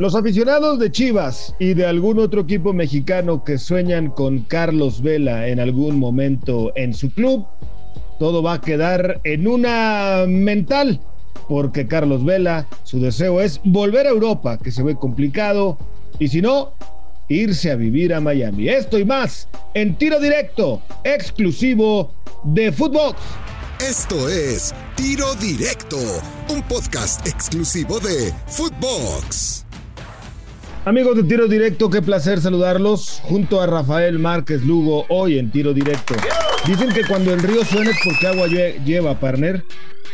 Los aficionados de Chivas y de algún otro equipo mexicano que sueñan con Carlos Vela en algún momento en su club, todo va a quedar en una mental, porque Carlos Vela, su deseo es volver a Europa, que se ve complicado, y si no, irse a vivir a Miami. Esto y más en tiro directo, exclusivo de Footbox. Esto es Tiro Directo, un podcast exclusivo de Footbox. Amigos de Tiro Directo, qué placer saludarlos junto a Rafael Márquez Lugo hoy en Tiro Directo. Dicen que cuando el río suena es porque agua lleva, partner.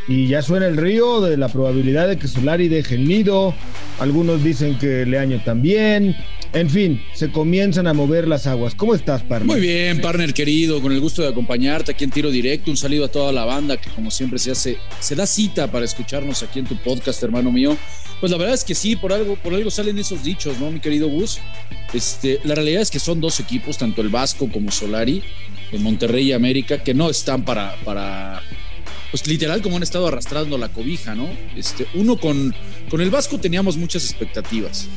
Y ya suena el río de la probabilidad de que Solari deje el nido. Algunos dicen que Leaño también. En fin, se comienzan a mover las aguas. ¿Cómo estás, partner? Muy bien, partner querido, con el gusto de acompañarte aquí en Tiro Directo. Un saludo a toda la banda que como siempre se hace, se da cita para escucharnos aquí en tu podcast, hermano mío. Pues la verdad es que sí, por algo, por algo salen esos dichos, ¿no, mi querido Gus? Este, la realidad es que son dos equipos, tanto el Vasco como Solari, en Monterrey y América, que no están para, para pues literal como han estado arrastrando la cobija, ¿no? Este, uno con, con el Vasco teníamos muchas expectativas.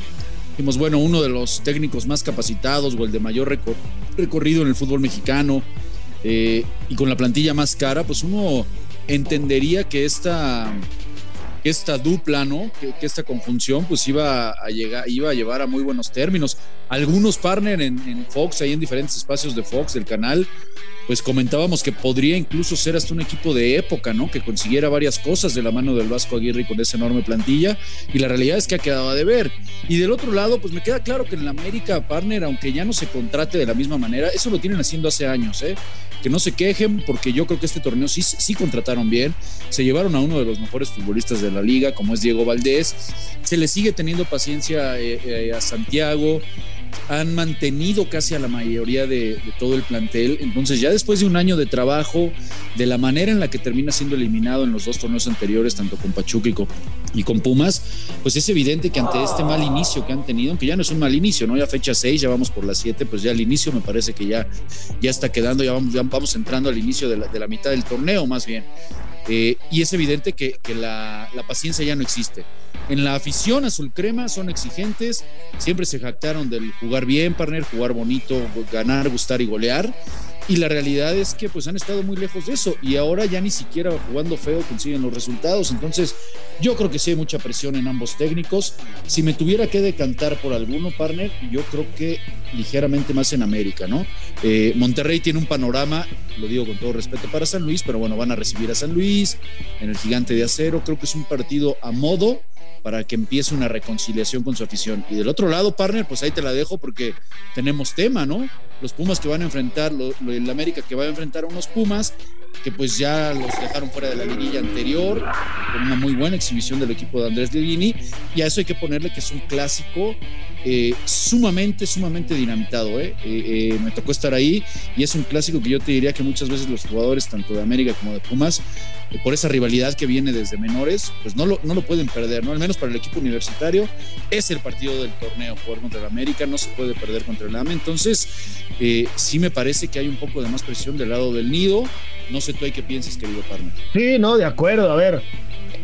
Dijimos, bueno, uno de los técnicos más capacitados o el de mayor recorrido en el fútbol mexicano eh, y con la plantilla más cara, pues uno entendería que esta esta dupla, ¿no? Que, esta conjunción pues iba a llegar, iba a llevar a muy buenos términos. Algunos partners en, Fox, ahí en diferentes espacios de Fox, del canal, pues comentábamos que podría incluso ser hasta un equipo de época, ¿no? Que consiguiera varias cosas de la mano del Vasco Aguirre con esa enorme plantilla. Y la realidad es que ha quedado a deber. Y del otro lado, pues me queda claro que en la América Partner, aunque ya no se contrate de la misma manera, eso lo tienen haciendo hace años, ¿eh? que no se quejen porque yo creo que este torneo sí, sí contrataron bien, se llevaron a uno de los mejores futbolistas de la liga como es Diego Valdés, se le sigue teniendo paciencia eh, eh, a Santiago, han mantenido casi a la mayoría de, todo el plantel. Entonces, ya después de un año de trabajo, de la manera en la que termina siendo eliminado en los dos torneos anteriores, tanto con Pachuca y con, Pumas, pues es evidente que ante este mal inicio que han tenido, aunque ya no es un mal inicio, ¿no? Ya fecha 6, ya vamos por las 7, pues ya el inicio me parece que ya, ya está quedando, ya vamos, vamos entrando al inicio de la, de la mitad del torneo, más bien. Eh, y es evidente que, la, paciencia ya no existe. En la afición azul crema son exigentes, siempre se jactaron del jugar bien, partner, jugar bonito, ganar, gustar y golear. Y la realidad es que pues han estado muy lejos de eso y ahora ya ni siquiera jugando feo consiguen los resultados. Entonces yo creo que sí hay mucha presión en ambos técnicos. Si me tuviera que decantar por alguno, partner, yo creo que ligeramente más en América, ¿no? Eh, Monterrey tiene un panorama, lo digo con todo respeto para San Luis, pero bueno, van a recibir a San Luis en el gigante de acero. Creo que es un partido a modo para que empiece una reconciliación con su afición. Y del otro lado, partner, pues ahí te la dejo porque tenemos tema, ¿no? Los Pumas que van a enfrentar, el América que va a enfrentar a unos Pumas que pues ya los dejaron fuera de la liguilla anterior, con una muy buena exhibición del equipo de Andrés Levini, y a eso hay que ponerle que es un clásico eh, sumamente, sumamente dinamitado. ¿eh? Eh, me tocó estar ahí y es un clásico que yo te diría que muchas veces los jugadores, tanto de América como de Pumas, por esa rivalidad que viene desde menores, pues no lo, no lo pueden perder, ¿no? Al menos para el equipo universitario es el partido del torneo, jugar contra el América, no se puede perder contra el AME. Entonces, sí me parece que hay un poco de más presión del lado del nido. No sé tú ahí qué piensas, querido partner. Sí, no, de acuerdo. A ver,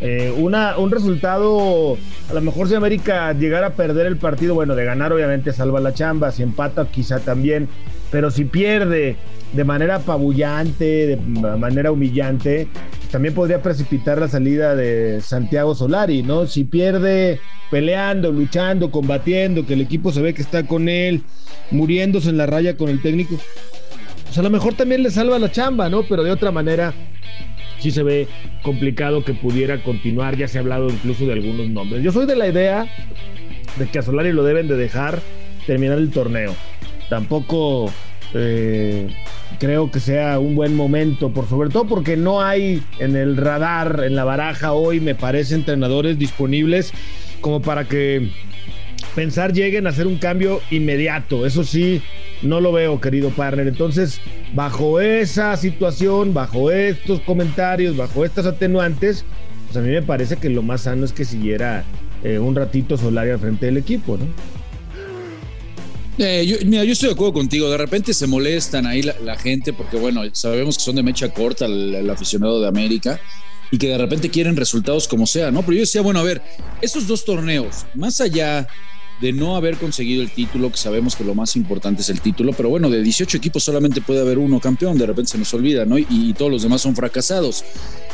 eh, una, un resultado, a lo mejor si América llegara a perder el partido, bueno, de ganar obviamente salva la chamba, si empata quizá también, pero si pierde de manera apabullante, de manera humillante, también podría precipitar la salida de Santiago Solari, ¿no? Si pierde peleando, luchando, combatiendo, que el equipo se ve que está con él, muriéndose en la raya con el técnico, pues a lo mejor también le salva la chamba, ¿no? Pero de otra manera sí se ve complicado que pudiera continuar. Ya se ha hablado incluso de algunos nombres. Yo soy de la idea de que a Solari lo deben de dejar terminar el torneo. Tampoco eh, creo que sea un buen momento, por sobre todo porque no hay en el radar, en la baraja hoy, me parece, entrenadores disponibles como para que pensar lleguen a hacer un cambio inmediato. Eso sí, no lo veo, querido partner. Entonces, bajo esa situación, bajo estos comentarios, bajo estas atenuantes, pues a mí me parece que lo más sano es que siguiera eh, un ratito Solari al frente del equipo, ¿no? Eh, mira, yo estoy de acuerdo contigo. De repente se molestan ahí la, gente porque, bueno, sabemos que son de mecha corta el, aficionado de América y que de repente quieren resultados como sea, ¿no? Pero yo decía, bueno, a ver, esos dos torneos, más allá de no haber conseguido el título, que sabemos que lo más importante es el título, pero bueno, de 18 equipos solamente puede haber uno campeón, de repente se nos olvida, ¿no? Y, todos los demás son fracasados.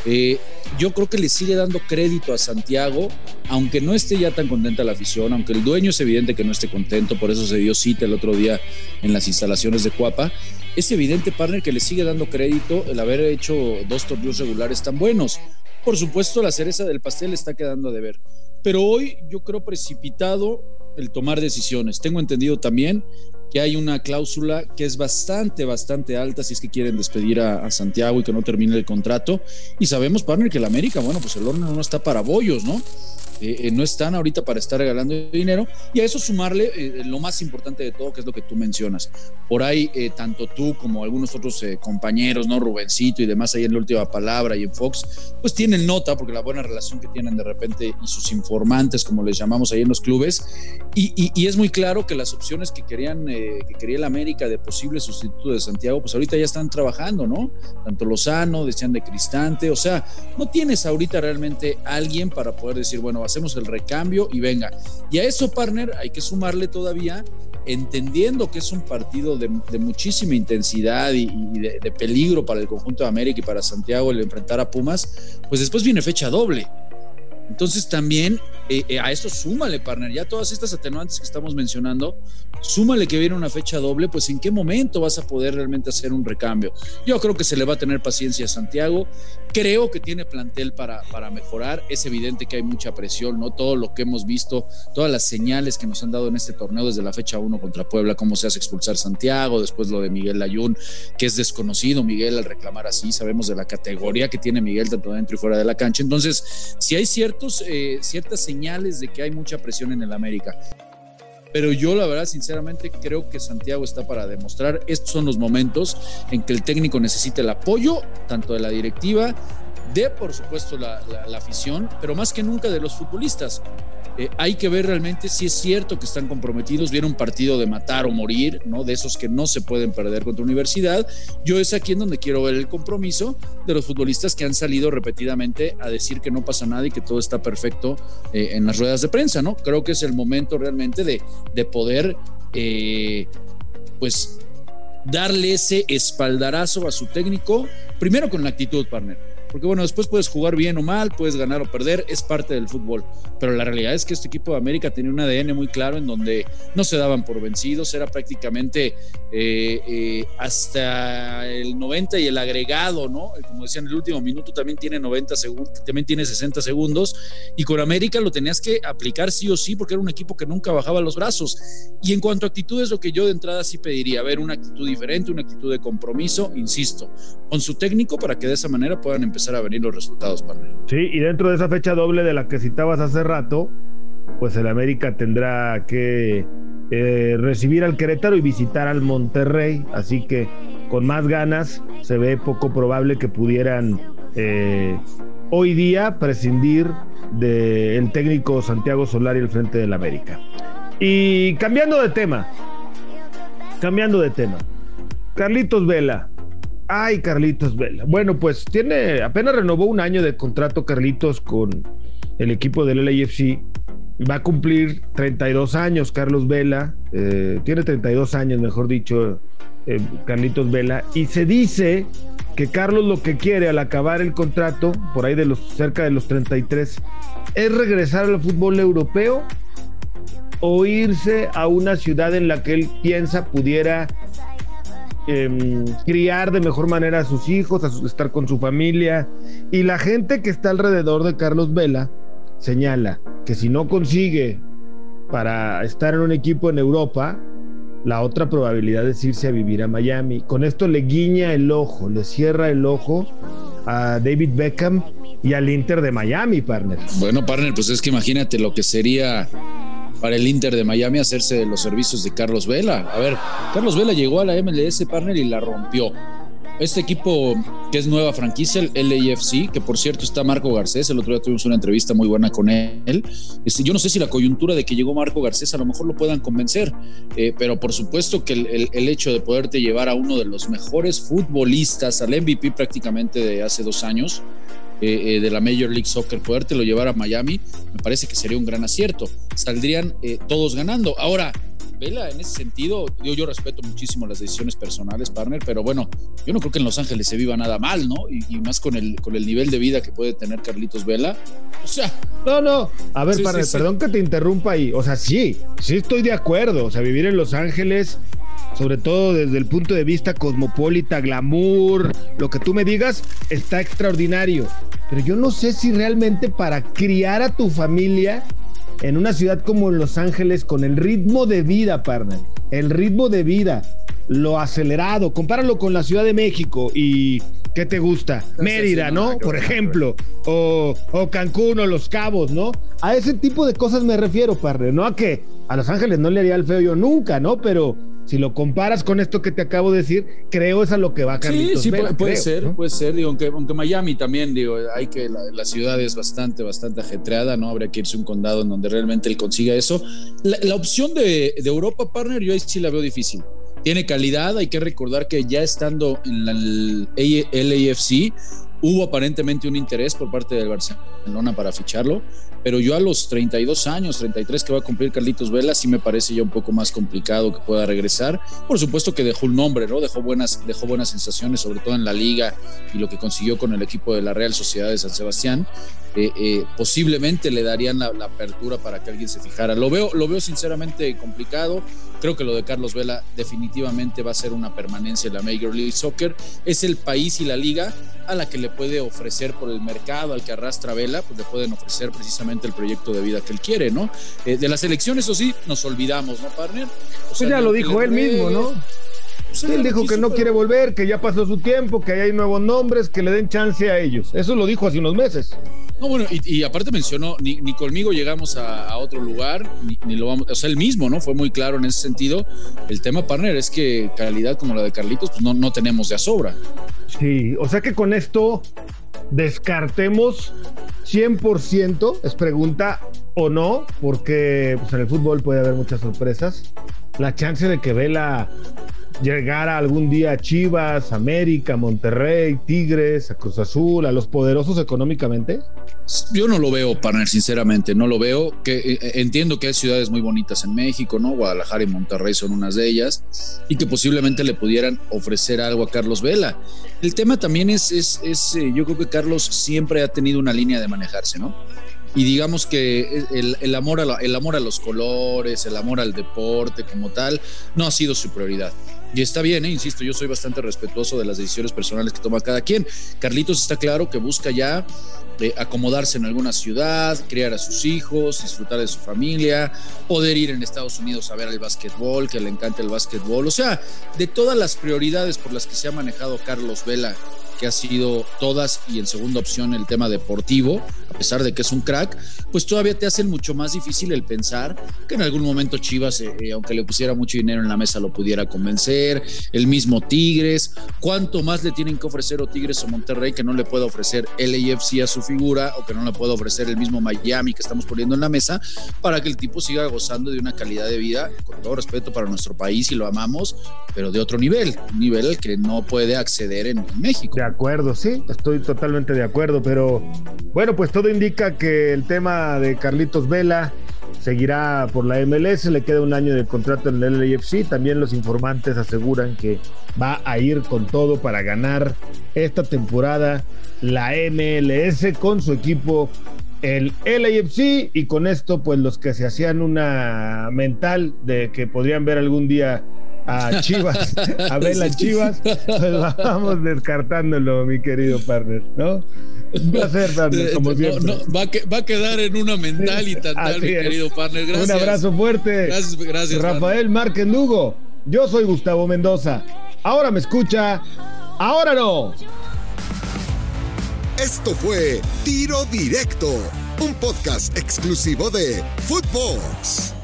Eh, yo creo que le sigue dando crédito a Santiago, aunque no esté ya tan contenta la afición, aunque el dueño es evidente que no esté contento, por eso se dio cita el otro día en las instalaciones de Cuapa. Es evidente, partner, que le sigue dando crédito el haber hecho dos torneos regulares tan buenos. Por supuesto, la cereza del pastel está quedando de ver. Pero hoy yo creo precipitado el tomar decisiones. Tengo entendido también que hay una cláusula que es bastante, bastante alta si es que quieren despedir a, Santiago y que no termine el contrato. Y sabemos, partner, que el América, bueno, pues el horno no está para bollos, ¿no? Eh, eh, no están ahorita para estar regalando dinero y a eso sumarle eh, lo más importante de todo, que es lo que tú mencionas. Por ahí, tanto tú como algunos otros compañeros, ¿no? Rubencito y demás ahí en la última palabra y en Fox, pues tienen nota porque la buena relación que tienen de repente y sus informantes, como les llamamos ahí en los clubes, y, y, es muy claro que las opciones que querían, que quería el América de posible sustituto de Santiago, pues ahorita ya están trabajando, ¿no? Tanto Lozano, decían de Cristante, o sea, no tienes ahorita realmente alguien para poder decir, bueno, va hacemos el recambio y venga. Y a eso, partner, hay que sumarle todavía, entendiendo que es un partido de, muchísima intensidad y, de, de, peligro para el conjunto de América y para Santiago el enfrentar a Pumas, pues después viene fecha doble. Entonces también eh, eh, a esto súmale, partner, ya todas estas atenuantes que estamos mencionando, súmale que viene una fecha doble, pues en qué momento vas a poder realmente hacer un recambio. Yo creo que se le va a tener paciencia a Santiago, creo que tiene plantel para, para mejorar, es evidente que hay mucha presión, ¿no? Todo lo que hemos visto, todas las señales que nos han dado en este torneo desde la fecha 1 contra Puebla, cómo se hace expulsar Santiago, después lo de Miguel Layún, que es desconocido Miguel al reclamar así, sabemos de la categoría que tiene Miguel tanto dentro y fuera de la cancha, entonces si hay ciertos, eh, ciertas señales de que hay mucha presión en el América. Pero yo la verdad, sinceramente, creo que Santiago está para demostrar, estos son los momentos en que el técnico necesita el apoyo, tanto de la directiva, de por supuesto la, la afición, pero más que nunca de los futbolistas. Eh, hay que ver realmente si es cierto que están comprometidos. Vieron un partido de matar o morir, ¿no? De esos que no se pueden perder contra universidad. Yo es aquí en donde quiero ver el compromiso de los futbolistas que han salido repetidamente a decir que no pasa nada y que todo está perfecto eh, en las ruedas de prensa, ¿no? Creo que es el momento realmente de, de poder, eh, pues, darle ese espaldarazo a su técnico, primero con la actitud, partner porque bueno, después puedes jugar bien o mal, puedes ganar o perder, es parte del fútbol. Pero la realidad es que este equipo de América tenía un ADN muy claro en donde no se daban por vencidos, era prácticamente eh, eh, hasta el 90 y el agregado, ¿no? Como decían, el último minuto también tiene 90 segundos, también tiene 60 segundos. Y con América lo tenías que aplicar sí o sí porque era un equipo que nunca bajaba los brazos. Y en cuanto a actitud es lo que yo de entrada sí pediría, ver una actitud diferente, una actitud de compromiso, insisto, con su técnico para que de esa manera puedan empezar a venir los resultados, para Sí, y dentro de esa fecha doble de la que citabas hace rato, pues el América tendrá que eh, recibir al Querétaro y visitar al Monterrey, así que con más ganas se ve poco probable que pudieran eh, hoy día prescindir del técnico Santiago Solari al frente del América. Y cambiando de tema, cambiando de tema, Carlitos Vela, Ay, Carlitos Vela. Bueno, pues tiene, apenas renovó un año de contrato Carlitos con el equipo del LAFC. Va a cumplir 32 años Carlos Vela. Eh, tiene 32 años, mejor dicho, eh, Carlitos Vela. Y se dice que Carlos lo que quiere al acabar el contrato, por ahí de los cerca de los 33, es regresar al fútbol europeo o irse a una ciudad en la que él piensa pudiera Em, criar de mejor manera a sus hijos, a estar con su familia. Y la gente que está alrededor de Carlos Vela señala que si no consigue para estar en un equipo en Europa, la otra probabilidad es irse a vivir a Miami. Con esto le guiña el ojo, le cierra el ojo a David Beckham y al Inter de Miami, partner. Bueno, partner, pues es que imagínate lo que sería para el Inter de Miami hacerse de los servicios de Carlos Vela. A ver, Carlos Vela llegó a la MLS partner y la rompió. Este equipo que es nueva franquicia, el LAFC, que por cierto está Marco Garcés, el otro día tuvimos una entrevista muy buena con él. Este, yo no sé si la coyuntura de que llegó Marco Garcés a lo mejor lo puedan convencer, eh, pero por supuesto que el, el, hecho de poderte llevar a uno de los mejores futbolistas, al MVP prácticamente de hace dos años, eh, de la Major League Soccer, podértelo llevar a Miami, me parece que sería un gran acierto. Saldrían todos ganando. Ahora, Vela, en ese sentido, yo, yo respeto muchísimo las decisiones personales, partner, pero bueno, yo no creo que en Los Ángeles se viva nada mal, ¿no? Y, más con el, con el nivel de vida que puede tener Carlitos Vela. O sea. No, no. A ver, partner, perdón que te interrumpa ahí. O sea, sí, sí estoy de acuerdo. O sea, vivir en Los Ángeles sobre todo desde el punto de vista cosmopolita, glamour, lo que tú me digas, está extraordinario. Pero yo no sé si realmente para criar a tu familia en una ciudad como Los Ángeles con el ritmo de vida, partner, el ritmo de vida, lo acelerado, compáralo con la Ciudad de México y ¿qué te gusta? Mérida, ¿no? Por ejemplo, o, o, Cancún o Los Cabos, ¿no? A ese tipo de cosas me refiero, partner, no a que a Los Ángeles no le haría el feo yo nunca, ¿no? Pero si lo comparas con esto que te acabo de decir, creo es a lo que va Carlitos Sí, sí, puede, ser, puede ser. Digo, aunque, aunque, Miami también, digo, hay que la, ciudad es bastante, bastante ajetreada, ¿no? Habría que irse a un condado en donde realmente él consiga eso. La, opción de, de, Europa, partner, yo ahí sí la veo difícil. Tiene calidad, hay que recordar que ya estando en el LAFC, hubo aparentemente un interés por parte del Barcelona para ficharlo pero yo a los 32 años, 33 que va a cumplir Carlitos Vela, sí me parece ya un poco más complicado que pueda regresar. Por supuesto que dejó un nombre, ¿no? Dejó buenas, dejó buenas sensaciones, sobre todo en la liga y lo que consiguió con el equipo de la Real Sociedad de San Sebastián. Eh, eh, posiblemente le darían la, apertura para que alguien se fijara. Lo veo, lo veo sinceramente complicado. Creo que lo de Carlos Vela definitivamente va a ser una permanencia en la Major League Soccer. Es el país y la liga a la que le puede ofrecer por el mercado al que arrastra Vela, pues le pueden ofrecer precisamente el proyecto de vida que él quiere, ¿no? Eh, de las elecciones, eso sí, nos olvidamos, ¿no, partner? pues ya lo dijo él mismo, ¿no? Pues él dijo que no quiere volver, que ya pasó su tiempo, que hay nuevos nombres, que le den chance a ellos. Eso lo dijo hace unos meses. No, bueno, y, aparte mencionó, ni, conmigo llegamos a, otro lugar, ni, lo vamos, o sea, él mismo, ¿no? Fue muy claro en ese sentido. El tema, partner, es que calidad como la de Carlitos, pues no, no tenemos de a sobra. Sí, o sea que con esto descartemos 100%, es pregunta o no, porque pues, en el fútbol puede haber muchas sorpresas. La chance de que Vela llegara algún día a Chivas, América, Monterrey, Tigres, a Cruz Azul, a los poderosos económicamente? Yo no lo veo, partner, sinceramente, no lo veo. Que, eh, eh, entiendo que hay ciudades muy bonitas en México, ¿no? Guadalajara y Monterrey son unas de ellas, y que posiblemente le pudieran ofrecer algo a Carlos Vela. El tema también es, es, es eh, yo creo que Carlos siempre ha tenido una línea de manejarse, ¿no? y digamos que el, amor a el amor a los colores, el amor al deporte como tal, no ha sido su prioridad. Y está bien, ¿eh? insisto, yo soy bastante respetuoso de las decisiones personales que toma cada quien. Carlitos está claro que busca ya eh, acomodarse en alguna ciudad, criar a sus hijos, disfrutar de su familia, poder ir en Estados Unidos a ver el básquetbol, que le encanta el básquetbol. O sea, de todas las prioridades por las que se ha manejado Carlos Vela que ha sido todas y en segunda opción el tema deportivo, a pesar de que es un crack, pues todavía te hacen mucho más difícil el pensar que en algún momento Chivas, eh, eh, aunque le pusiera mucho dinero en la mesa, lo pudiera convencer, el mismo Tigres, cuánto más le tienen que ofrecer o Tigres o Monterrey que no le pueda ofrecer el AFC a su figura o que no le pueda ofrecer el mismo Miami que estamos poniendo en la mesa para que el tipo siga gozando de una calidad de vida, con todo respeto para nuestro país y lo amamos, pero de otro nivel, un nivel al que no puede acceder en México acuerdo, sí, estoy totalmente de acuerdo, pero bueno, pues todo indica que el tema de Carlitos Vela seguirá por la MLS, le queda un año de contrato en el LAFC, también los informantes aseguran que va a ir con todo para ganar esta temporada la MLS con su equipo el LAFC y con esto pues los que se hacían una mental de que podrían ver algún día a Chivas, a ver las Chivas, pues vamos descartándolo, mi querido partner, ¿no? Un placer, partner, como siempre. va, a quedar en una mental y tal, mi querido partner. Gracias. Un abrazo fuerte. Gracias, gracias. Rafael Márquez Lugo. Yo soy Gustavo Mendoza. Ahora me escucha, ahora no. Esto fue Tiro Directo, un podcast exclusivo de Footbox.